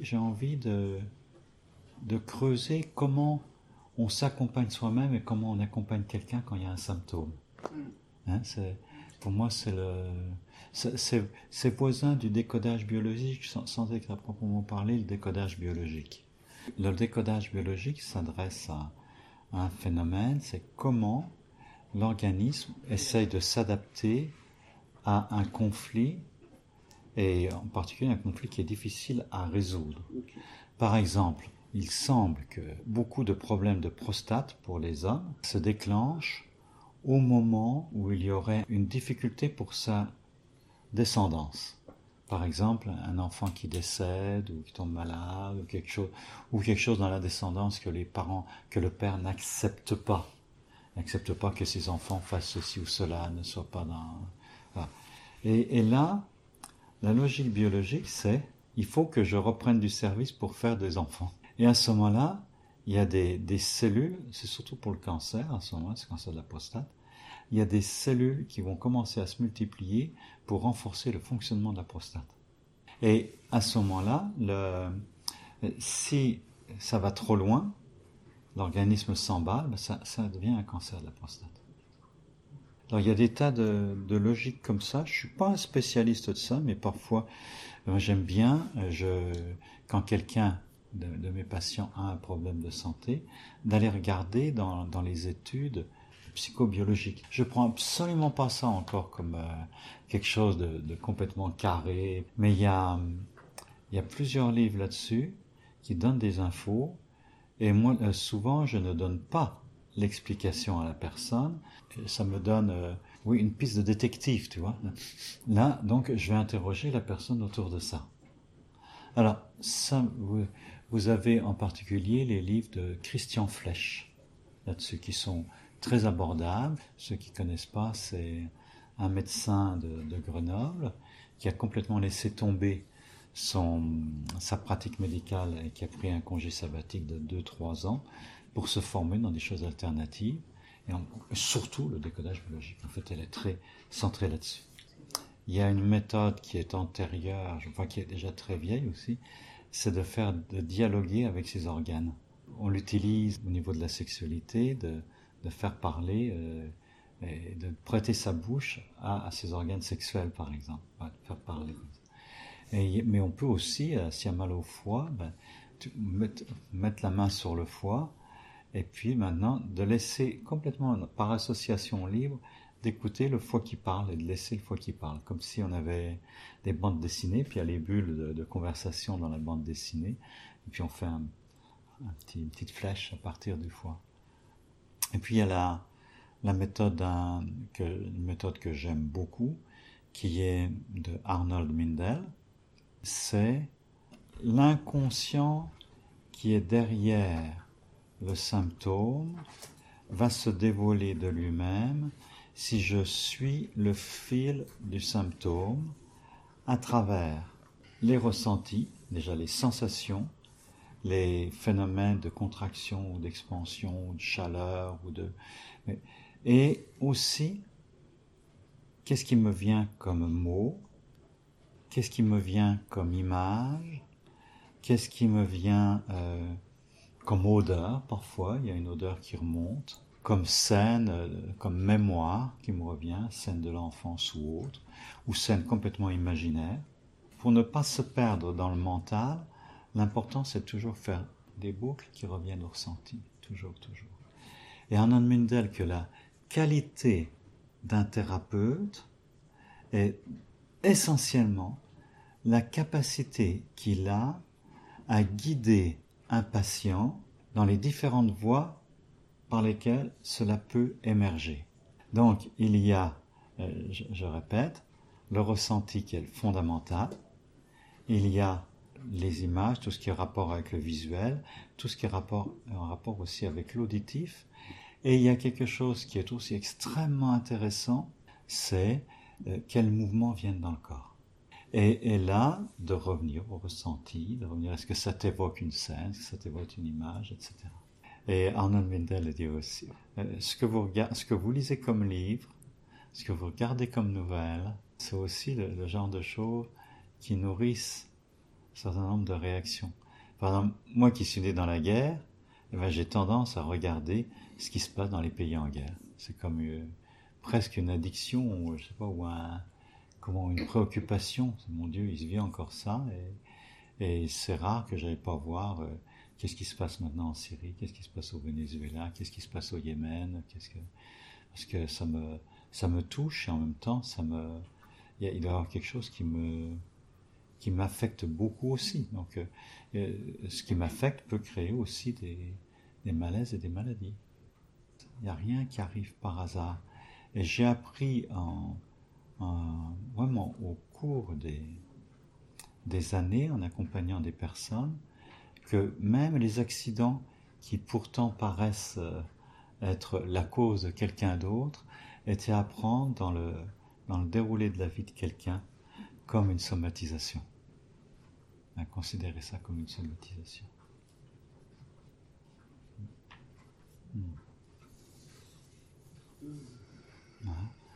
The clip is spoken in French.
j'ai envie de, creuser comment on s'accompagne soi-même et comment on accompagne quelqu'un quand il y a un symptôme. Hein, pour moi, c'est le, voisin du décodage biologique, sans, sans être à proprement parler le décodage biologique. Le décodage biologique s'adresse à un phénomène, c'est comment l'organisme essaye de s'adapter à un conflit, et en particulier un conflit qui est difficile à résoudre. Par exemple, il semble que beaucoup de problèmes de prostate pour les hommes se déclenchent au moment où il y aurait une difficulté pour sa descendance. Par exemple, un enfant qui décède ou qui tombe malade ou quelque chose, ou quelque chose dans la descendance que les parents, que le père n'accepte pas, n'accepte pas que ses enfants fassent ceci ou cela, ne soient pas dans. Et, et là, la logique biologique, c'est il faut que je reprenne du service pour faire des enfants. Et à ce moment-là, il y a des, cellules, c'est surtout pour le cancer, à ce moment-là, c'est le cancer de la prostate, il y a des cellules qui vont commencer à se multiplier pour renforcer le fonctionnement de la prostate. Et à ce moment-là, si ça va trop loin, l'organisme s'emballe, ben ça, devient un cancer de la prostate. Alors il y a des tas de, logiques comme ça. Je suis pas un spécialiste de ça, mais parfois j'aime bien, je, quand quelqu'un de, mes patients a un problème de santé, d'aller regarder dans, les études psychobiologique. Je prends absolument pas ça encore comme euh, quelque chose de, complètement carré, mais il y a, plusieurs livres là-dessus qui donnent des infos, et moi, euh, souvent, je ne donne pas l'explication à la personne, ça me donne, euh, oui, une piste de détective, tu vois. Là, donc, je vais interroger la personne autour de ça. Alors, ça, vous, avez en particulier les livres de Christian Flech là-dessus, qui sont très abordable. Ceux qui connaissent pas, c'est un médecin de, de, Grenoble qui a complètement laissé tomber sa pratique médicale et qui a pris un congé sabbatique de 2-3 ans pour se former dans des choses alternatives et surtout le décodage biologique. En fait, elle est très centrée là-dessus. Il y a une méthode qui est antérieure, je crois qui est déjà très vieille aussi, c'est de faire de dialoguer avec ses organes. On l'utilise au niveau de la sexualité, de, de faire parler euh, et de prêter sa bouche à, à, ses organes sexuels, par exemple, faire parler. Mais on peut aussi, euh, s'il y a mal au foie, ben, mettre, la main sur le foie et puis maintenant de laisser complètement par association libre d'écouter le foie qui parle et de laisser le foie qui parle, comme si on avait des bandes dessinées, puis il y a les bulles de, conversation dans la bande dessinée, et puis on fait une petite flèche à partir du foie. Et puis il y a la, méthode, que, une méthode que j'aime beaucoup, qui est de Arnold Mindel. C'est l'inconscient qui est derrière le symptôme va se dévoiler de lui-même si je suis le fil du symptôme à travers les ressentis, déjà les sensations, les phénomènes de contraction ou d'expansion de chaleur ou de et aussi qu'est-ce qui me vient comme mot? Qu'est-ce qui me vient comme image? Qu'est-ce qui me vient euh, comme odeur parfois? Il y a une odeur qui remonte. Comme scène euh, comme mémoire qui me revient scène de l'enfance ou autre ou scène complètement imaginaire. Pour ne pas se perdre dans le mental L'important, c'est toujours faire des boucles qui reviennent au ressenti, toujours, toujours. Et Anand Mindel que la qualité d'un thérapeute est essentiellement la capacité qu'il a à guider un patient dans les différentes voies par lesquelles cela peut émerger. Donc, il y a, euh, je, répète, le ressenti qui est fondamental, il y a les images, tout ce qui est rapport avec le visuel, tout ce qui est rapport, en rapport aussi avec l'auditif. Et il y a quelque chose qui est aussi extrêmement intéressant, c'est euh, quels mouvements viennent dans le corps? Et, là, de revenir au ressenti, de revenir, est-ce que ça t'évoque une scène, est-ce que ça t'évoque une image, etc. Et Arnold Mindel dit aussi, euh, ce, que vous lisez comme livre, ce que vous regardez comme nouvelle, c'est aussi le, genre de choses qui nourrissent certain nombre de réactions. Par exemple, moi qui suis né dans la guerre, eh ben, j'ai tendance à regarder ce qui se passe dans les pays en guerre. C'est comme euh, presque une addiction, ou, je sais pas, ou un, comment une préoccupation. Mon Dieu, il se vit encore ça, et, c'est rare que j'aille pas voir euh, qu'est-ce qui se passe maintenant en Syrie, qu'est-ce qui se passe au Venezuela, qu'est-ce qui se passe au Yémen, parce que ça me ça me touche et en même temps ça me il doit y avoir quelque chose qui me qui m'affecte beaucoup aussi. Donc, euh, euh, ce qui m'affecte peut créer aussi des, des, malaises et des maladies. Il n'y a rien qui arrive par hasard. Et j'ai appris en, en, vraiment au cours des, années, en accompagnant des personnes, que même les accidents qui pourtant paraissent euh, être la cause de quelqu'un d'autre étaient à prendre dans le, dans le déroulé de la vie de quelqu'un comme une somatisation à considérer ça comme une somatisation. Mm.